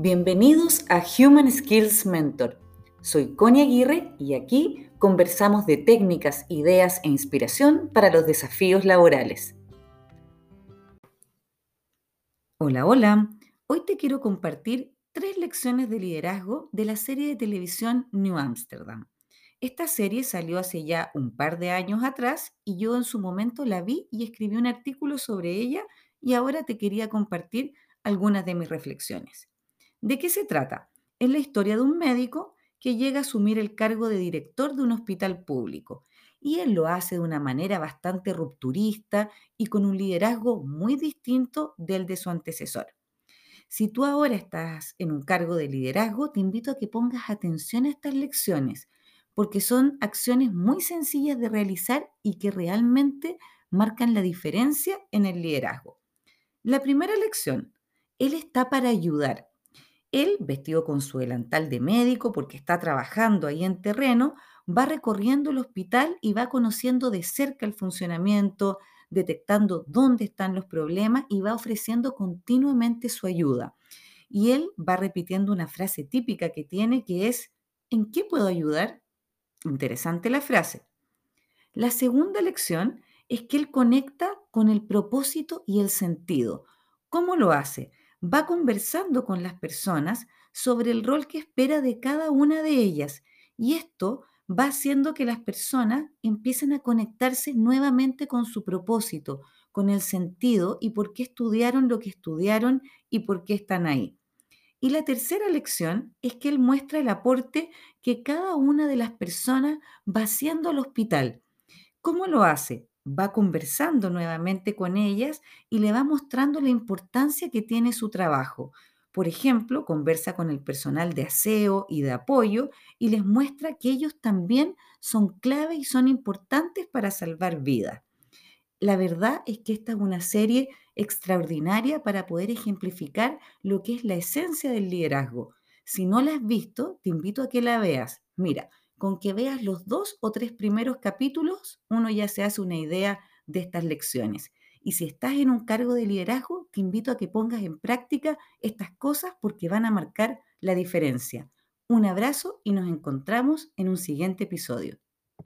Bienvenidos a Human Skills Mentor. Soy Connie Aguirre y aquí conversamos de técnicas, ideas e inspiración para los desafíos laborales. Hola, hola. Hoy te quiero compartir tres lecciones de liderazgo de la serie de televisión New Amsterdam. Esta serie salió hace ya un par de años atrás y yo en su momento la vi y escribí un artículo sobre ella y ahora te quería compartir algunas de mis reflexiones. ¿De qué se trata? Es la historia de un médico que llega a asumir el cargo de director de un hospital público y él lo hace de una manera bastante rupturista y con un liderazgo muy distinto del de su antecesor. Si tú ahora estás en un cargo de liderazgo, te invito a que pongas atención a estas lecciones, porque son acciones muy sencillas de realizar y que realmente marcan la diferencia en el liderazgo. La primera lección, él está para ayudar. Él, vestido con su delantal de médico, porque está trabajando ahí en terreno, va recorriendo el hospital y va conociendo de cerca el funcionamiento, detectando dónde están los problemas y va ofreciendo continuamente su ayuda. Y él va repitiendo una frase típica que tiene que es, ¿en qué puedo ayudar? Interesante la frase. La segunda lección es que él conecta con el propósito y el sentido. ¿Cómo lo hace? Va conversando con las personas sobre el rol que espera de cada una de ellas y esto va haciendo que las personas empiecen a conectarse nuevamente con su propósito, con el sentido y por qué estudiaron lo que estudiaron y por qué están ahí. Y la tercera lección es que él muestra el aporte que cada una de las personas va haciendo al hospital. ¿Cómo lo hace? Va conversando nuevamente con ellas y le va mostrando la importancia que tiene su trabajo. Por ejemplo, conversa con el personal de aseo y de apoyo y les muestra que ellos también son clave y son importantes para salvar vidas. La verdad es que esta es una serie extraordinaria para poder ejemplificar lo que es la esencia del liderazgo. Si no la has visto, te invito a que la veas. Mira, con que veas los dos o tres primeros capítulos, uno ya se hace una idea de estas lecciones. Y si estás en un cargo de liderazgo, te invito a que pongas en práctica estas cosas porque van a marcar la diferencia. Un abrazo y nos encontramos en un siguiente episodio.